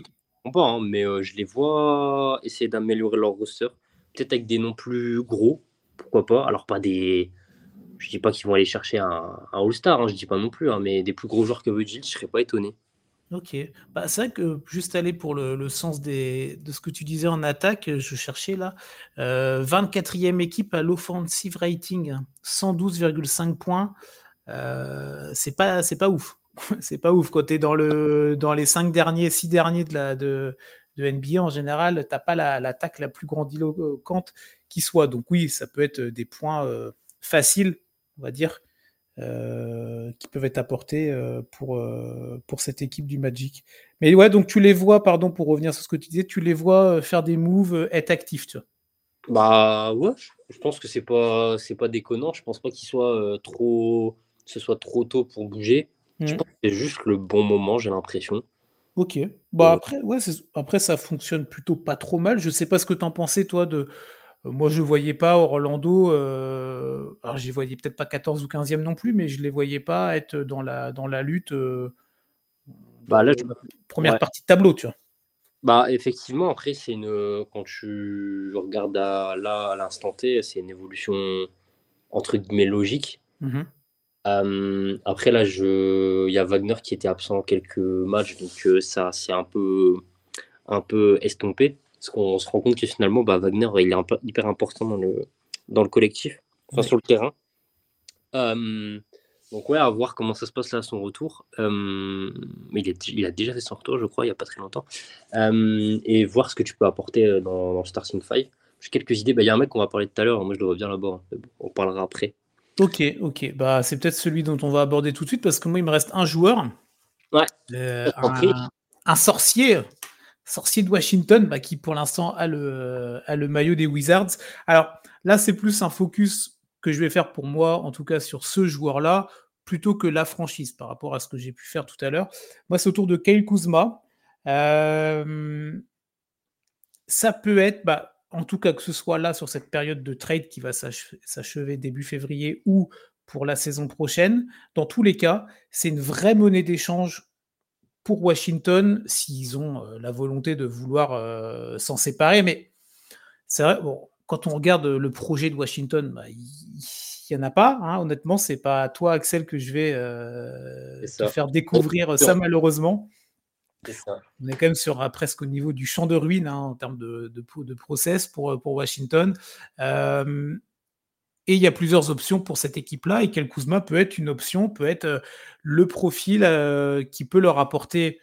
[SPEAKER 2] Pas, hein, mais je les vois essayer d'améliorer leur roster. Peut-être avec des noms plus gros, pourquoi pas. Alors, pas des. Je dis pas qu'ils vont aller chercher un, All-Star, hein, je dis pas non plus, hein, mais des plus gros joueurs que Budget, je serais pas étonné.
[SPEAKER 1] Ok. Bah, c'est vrai que juste aller pour le, sens de ce que tu disais en attaque, je cherchais là. 24e équipe à l'offensive rating, 112,5 points. Euh, c'est pas, pas ouf. c'est pas ouf. Quand tu es dans, le, dans les 5 derniers, 6 derniers de, la, de, de NBA en général, tu pas l'attaque la, plus grandiloquente qui soit. Donc oui, ça peut être des points faciles, on va dire, euh, qui peuvent être apportés euh, pour, euh, pour cette équipe du Magic. Mais ouais, donc tu les vois, pardon, pour revenir sur ce que tu disais, tu les vois faire des moves, être actifs, tu vois.
[SPEAKER 2] Bah ouais, je pense que c'est pas c'est pas déconnant. Je pense pas qu'il soit trop ce soit trop tôt pour bouger. Je mmh. pense que c'est juste le bon moment, j'ai l'impression.
[SPEAKER 1] Ok. Bah après, ouais, après ça fonctionne plutôt pas trop mal. Je sais pas ce que tu en pensais toi de moi, je ne voyais pas Orlando, euh, alors je voyais peut-être pas 14 ou 15e non plus, mais je ne les voyais pas être dans la, dans la lutte
[SPEAKER 2] bah, là,
[SPEAKER 1] première partie de tableau, tu vois.
[SPEAKER 2] Bah, effectivement, après, c'est une... quand tu regardes à, là, à l'instant T, c'est une évolution entre guillemets logique.
[SPEAKER 1] Mmh
[SPEAKER 2] après, là, je... il y a Wagner qui était absent quelques matchs, donc ça, c'est un peu, un peu estompé. Parce qu'on se rend compte que finalement, bah, Wagner, il est un peu, hyper important dans le, dans le collectif, enfin sur le terrain. donc ouais, à voir comment ça se passe là à son retour. mais il, il, a déjà fait son retour, je crois, il n'y a pas très longtemps. et voir ce que tu peux apporter dans, dans le starting five. J'ai quelques idées. Bah, il y a un mec qu'on va parler tout à l'heure. Moi, je le vois bien là-bas. Hein. On parlera après.
[SPEAKER 1] Ok, ok. Bah, c'est peut-être celui dont on va aborder tout de suite parce que moi, il me reste un joueur.
[SPEAKER 2] Ouais.
[SPEAKER 1] Euh, un, sorcier. Sorcier de Washington bah, qui, pour l'instant, a le, a le maillot des Wizards. Alors, là, c'est plus un focus que je vais faire pour moi, en tout cas sur ce joueur-là, plutôt que la franchise par rapport à ce que j'ai pu faire tout à l'heure. Moi, c'est autour de Kyle Kuzma. Euh, ça peut être, bah, en tout cas que ce soit là sur cette période de trade qui va s'achever début février ou pour la saison prochaine, dans tous les cas, c'est une vraie monnaie d'échange pour Washington s'ils ont euh, la volonté de vouloir euh, s'en séparer. Mais c'est vrai, bon, quand on regarde le projet de Washington, bah, il n'y en a pas. Hein, honnêtement, c'est pas à toi, Axel, que je vais euh, te faire découvrir ça malheureusement. On est quand même sur euh, presque au niveau du champ de ruines hein, en termes de, process pour, euh, Washington. Euh, et il y a plusieurs options pour cette équipe-là. Et Kel Kuzma peut être une option, peut être le profil qui peut leur apporter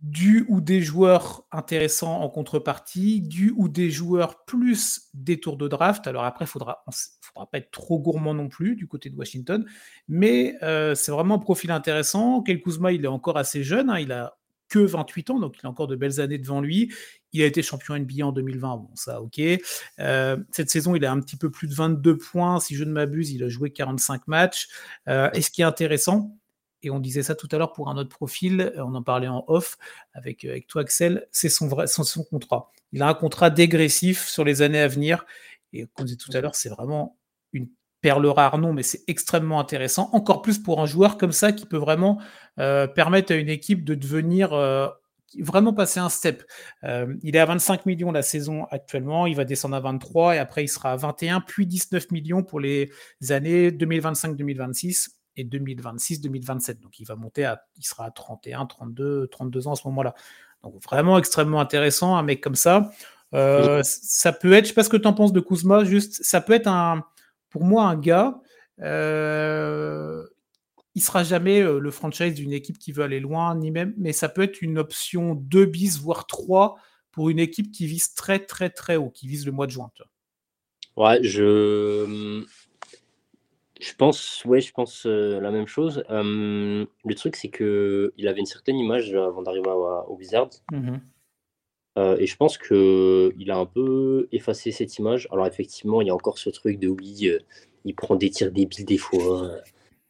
[SPEAKER 1] du ou des joueurs intéressants en contrepartie, du ou des joueurs plus des tours de draft. Alors après, il faudra, faudra pas être trop gourmand non plus du côté de Washington, mais c'est vraiment un profil intéressant. Kel Kuzma, il est encore assez jeune, hein. il a que 28 ans, donc il a encore de belles années devant lui. Il a été champion NBA en 2020, bon ça ok. Euh, cette saison, il a un petit peu plus de 22 points, si je ne m'abuse, il a joué 45 matchs. Euh, et ce qui est intéressant, et on disait ça tout à l'heure pour un autre profil, on en parlait en off avec, avec toi Axel, c'est son, vrai, son, son contrat. Il a un contrat dégressif sur les années à venir, et comme je disais tout à l'heure, c'est vraiment perle rare, non, mais c'est extrêmement intéressant, encore plus pour un joueur comme ça qui peut vraiment euh, permettre à une équipe de devenir euh, vraiment passer un step. Euh, il est à 25 millions la saison actuellement, il va descendre à 23 et après il sera à 21, puis 19 millions pour les années 2025-2026 et 2026-2027. Donc il va monter à, il sera à 31, 32, 32 ans à ce moment-là. Donc vraiment extrêmement intéressant, un mec comme ça. ça peut être, je sais pas ce que tu en penses de Kuzma, juste, ça peut être un, pour moi, un gars, euh, il sera jamais euh, le franchise d'une équipe qui veut aller loin, ni même, mais ça peut être une option 2 bis, voire 3 pour une équipe qui vise très, très, très haut, qui vise le mois de juin.
[SPEAKER 2] Ouais, je. Je pense, ouais, je pense euh, la même chose. le truc, c'est que il avait une certaine image avant d'arriver au Wizards. Mmh euh, et je pense qu'il a un peu effacé cette image. Alors effectivement, il y a encore ce truc de oui, euh, il prend des tirs débiles des fois,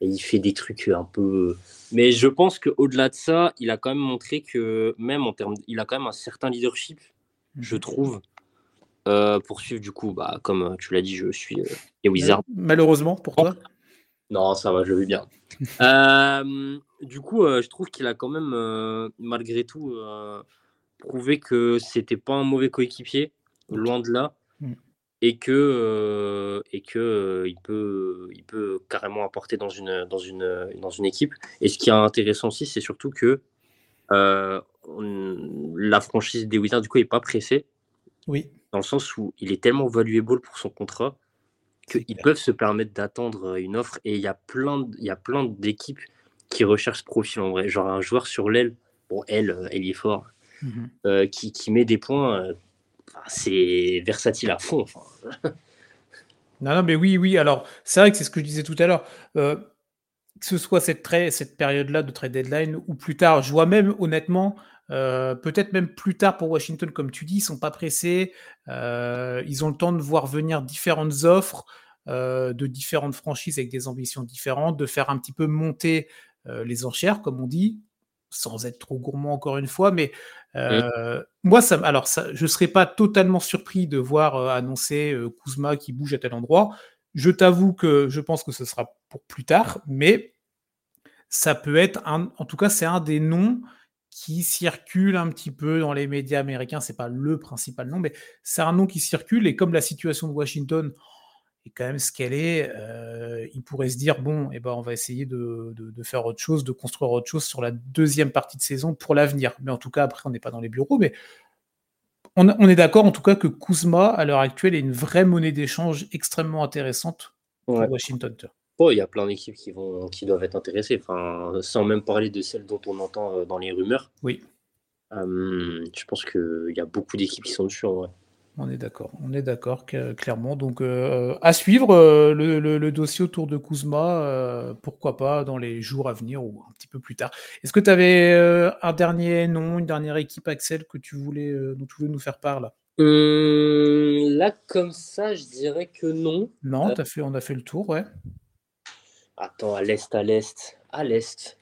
[SPEAKER 2] et il fait des trucs un peu. Mais je pense qu'au-delà de ça, il a quand même montré que même en termes, il a quand même un certain leadership, je mhm. trouve. Euh, pour suivre du coup, bah, comme tu l'as dit, je suis les Wizards.
[SPEAKER 1] Malheureusement pour toi.
[SPEAKER 2] Non, ça va, je vais bien. du coup, je trouve qu'il a quand même, malgré tout, prouvé que c'était pas un mauvais coéquipier, loin de là, mm. et que, euh, et que euh, il, peut, il peut carrément apporter dans une, dans, une, dans une équipe. Et ce qui est intéressant aussi, c'est surtout que euh, la franchise des Wizards, du coup, n'est pas pressée.
[SPEAKER 1] Oui.
[SPEAKER 2] Dans le sens où il est tellement valuable pour son contrat qu'ils peuvent se permettre d'attendre une offre. Et il y a plein, il y a plein d'équipes qui recherchent ce profil en vrai. Genre un joueur sur l'aile, bon, elle, elle y est fort, Mhm. Euh, qui, qui, met des points. Euh, c'est versatile à fond.
[SPEAKER 1] non, non, mais oui, oui. Alors, c'est vrai que c'est ce que je disais tout à l'heure. Euh, que ce soit cette, cette période-là de trade deadline ou plus tard, je vois même honnêtement, peut-être même plus tard pour Washington, comme tu dis, ils sont pas pressés. ils ont le temps de voir venir différentes offres de différentes franchises avec des ambitions différentes, de faire un petit peu monter les enchères, comme on dit, sans être trop gourmand encore une fois, mais moi, ça, alors ça, je ne serais pas totalement surpris de voir annoncer Kuzma qui bouge à tel endroit. Je t'avoue que je pense que ce sera pour plus tard, mais ça peut être, un, en tout cas, c'est un des noms qui circule un petit peu dans les médias américains. C'est pas le principal nom, mais c'est un nom qui circule. Et comme la situation de Washington est quand même ce qu'elle est, euh, il pourrait se dire bon, eh ben, on va essayer de, faire autre chose, de construire autre chose sur la deuxième partie de saison pour l'avenir. Mais en tout cas, après, on n'est pas dans les bureaux, mais on, est d'accord en tout cas que Kuzma, à l'heure actuelle, est une vraie monnaie d'échange extrêmement intéressante pour Washington.
[SPEAKER 2] Oh, il y a plein d'équipes qui, vont, qui doivent être intéressées, enfin, sans même parler de celles dont on entend euh, dans les rumeurs.
[SPEAKER 1] Oui.
[SPEAKER 2] Euh, je pense qu'il y a beaucoup d'équipes qui sont dessus en vrai.
[SPEAKER 1] On est d'accord, on est d'accord clairement. Donc euh, à suivre le, dossier autour de Kuzma, pourquoi pas dans les jours à venir ou un petit peu plus tard. Est-ce que tu avais un dernier nom, une dernière équipe Axel que tu voulais, dont tu voulais nous faire part là?
[SPEAKER 2] Là comme ça, je dirais que non.
[SPEAKER 1] Non, as fait, on a fait le tour, ouais.
[SPEAKER 2] Attends, à l'est, à l'est, à l'est.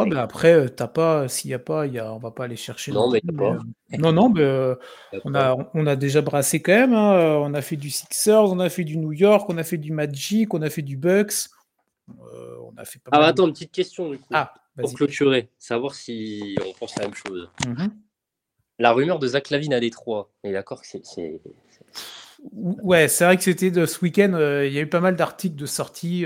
[SPEAKER 1] Ah ben après, euh, t'as pas, s'il n'y a pas, y a, on va pas aller chercher.
[SPEAKER 2] Non, mais.
[SPEAKER 1] Euh, non, non, mais euh, on, a, on a déjà brassé quand même. Hein, on a fait du Sixers, on a fait du New York, on a fait du Magic, on a fait du Bucks.
[SPEAKER 2] on a fait pas ah, attends, une petite question du coup. Ah, pour clôturer, savoir si on pense la même chose. Mm-hmm. La rumeur de Zach Lavine à Détroit, est d'accord que c'est.
[SPEAKER 1] Ouais, c'est vrai que c'était de ce week-end. Il y a eu pas mal d'articles de sortie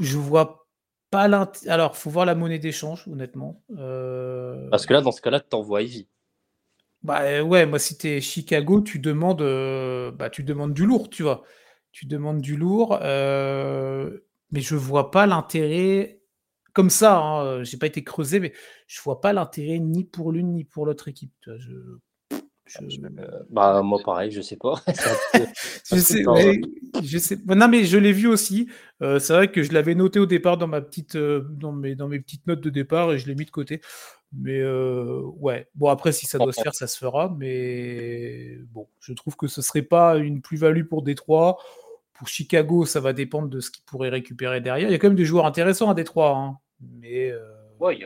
[SPEAKER 1] je vois pas l'intérêt. Alors, faut voir la monnaie d'échange, honnêtement. Euh,
[SPEAKER 2] Parce que là, dans ce cas-là, tu t'envoies Ivy.
[SPEAKER 1] Bah euh, ouais, moi, si tu es Chicago, tu demandes, euh, bah, tu demandes du lourd, tu vois. Tu demandes du lourd, mais je vois pas l'intérêt comme ça. Hein, j'ai pas été creusé, mais je vois pas l'intérêt ni pour l'une ni pour l'autre équipe. Je,
[SPEAKER 2] euh, bah, moi, pareil, je sais pas.
[SPEAKER 1] je, sais, mais, je sais. Non, mais je l'ai vu aussi. Euh, c'est vrai que je l'avais noté au départ dans, ma petite, euh, dans, mes, dans mes petites notes de départ et je l'ai mis de côté. Mais ouais, bon, après, si ça doit se faire, ça se fera. Mais bon, je trouve que ce serait pas une plus-value pour Détroit. Pour Chicago, ça va dépendre de ce qu'ils pourraient récupérer derrière. Il y a quand même des joueurs intéressants à Détroit. Hein. Mais.
[SPEAKER 2] Ouais,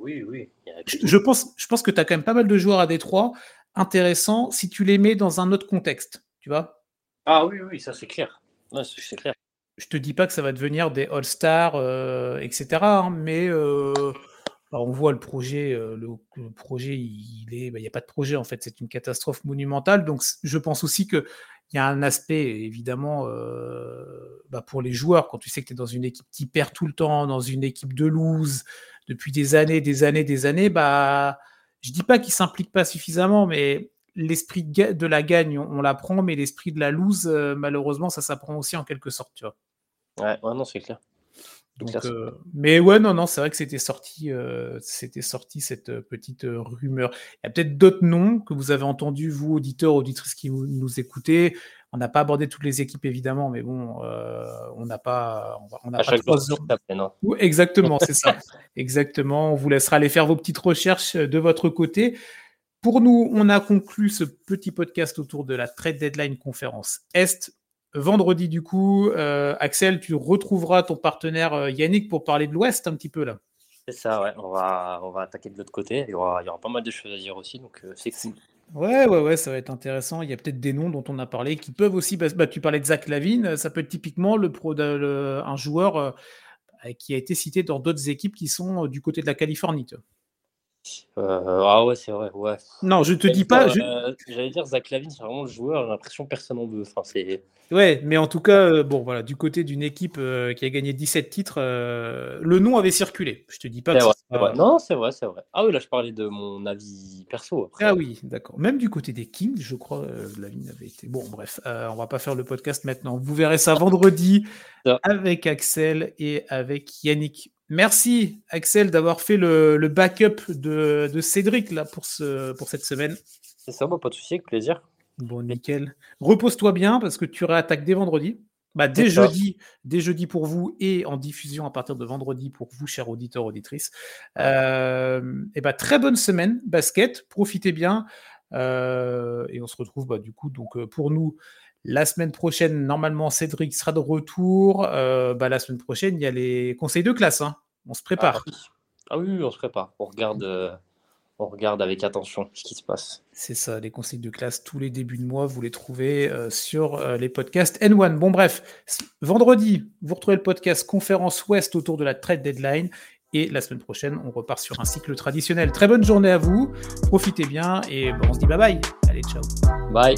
[SPEAKER 2] oui, oui.
[SPEAKER 1] Je, pense, je pense que tu as quand même pas mal de joueurs à Détroit intéressant si tu les mets dans un autre contexte, tu vois?
[SPEAKER 2] Ah oui, oui, ça c'est clair. c'est clair.
[SPEAKER 1] Je te dis pas que ça va devenir des All-Stars, euh, etc. Hein, mais euh, bah, on voit le projet, euh, le, projet, il est, bah, il n'y a pas de projet en fait, c'est une catastrophe monumentale. Donc je pense aussi que il y a un aspect évidemment bah, pour les joueurs quand tu sais que tu es dans une équipe qui perd tout le temps, dans une équipe de lose depuis des années, des années, des années, bah je dis pas qu'il s'implique pas suffisamment, mais l'esprit de la gagne, on, l'apprend, mais l'esprit de la lose, euh, malheureusement, ça s'apprend aussi en quelque sorte, tu vois.
[SPEAKER 2] Ouais, non, c'est clair.
[SPEAKER 1] Euh, mais ouais, non, non, c'est vrai que c'était sorti, euh, c'était sorti cette petite rumeur. Il y a peut-être d'autres noms que vous avez entendus, vous, auditeurs, auditrices qui nous écoutez. On n'a pas abordé toutes les équipes évidemment, mais bon, euh, on n'a pas, on, a pas trois Exactement, c'est ça. Exactement. On vous laissera aller faire vos petites recherches euh, de votre côté. Pour nous, on a conclu ce petit podcast autour de la trade deadline conférence Est. Vendredi, du coup, euh, Axel, tu retrouveras ton partenaire Yannick pour parler de l'Ouest un petit peu là.
[SPEAKER 2] C'est ça, ouais. On va, on va attaquer de l'autre côté. Il y, aura, il y, aura, pas mal de choses à dire aussi, donc c'est cool.
[SPEAKER 1] Ouais, ouais, ouais, ça va être intéressant. Il y a peut-être des noms dont on a parlé qui peuvent aussi. Bah, tu parlais de Zach Lavine, ça peut être typiquement le pro, un joueur euh, qui a été cité dans d'autres équipes qui sont euh, du côté de la Californie.
[SPEAKER 2] Euh, ah ouais, c'est vrai, ouais.
[SPEAKER 1] Non, je te dis pas.
[SPEAKER 2] J'allais dire Zach Lavine, c'est vraiment le joueur, j'ai l'impression que personne n'en veut. Enfin, c'est.
[SPEAKER 1] Ouais, mais en tout cas, euh, bon, voilà, du côté d'une équipe euh, qui a gagné 17 titres, euh, le nom avait circulé. Je te dis pas.
[SPEAKER 2] Que Non, c'est vrai, c'est vrai. Ah oui, là, je parlais de mon avis perso.
[SPEAKER 1] Ah oui, d'accord. Même du côté des Kings, je crois, la ligne avait été. Bon, bref, on va pas faire le podcast maintenant. Vous verrez ça vendredi avec Axel et avec Yannick. Merci, Axel, d'avoir fait le, backup de, Cédric là pour, ce, pour cette semaine.
[SPEAKER 2] C'est ça, pas de souci, avec plaisir.
[SPEAKER 1] Bon, nickel. Repose-toi bien parce que tu réattaques dès vendredi. Bah, dès jeudi, dès jeudi pour vous et en diffusion à partir de vendredi pour vous, chers auditeurs, auditrices. Euh, et bah, très bonne semaine, basket. Profitez bien. Euh, et on se retrouve bah, du coup donc euh, pour nous la semaine prochaine. Normalement, Cédric sera de retour. bah, la semaine prochaine, il y a les conseils de classe. Hein. On se prépare.
[SPEAKER 2] Ah Ah oui, on se prépare. On regarde, euh, on regarde avec attention ce qui se passe.
[SPEAKER 1] C'est ça, les conseils de classe tous les débuts de mois, vous les trouvez euh, sur euh, les podcasts N1. Bon, bref, vendredi, vous retrouvez le podcast Conférence Ouest autour de la trade deadline. Et la semaine prochaine, on repart sur un cycle traditionnel. Très bonne journée à vous, profitez bien et on se dit bye bye. Allez, ciao.
[SPEAKER 2] Bye.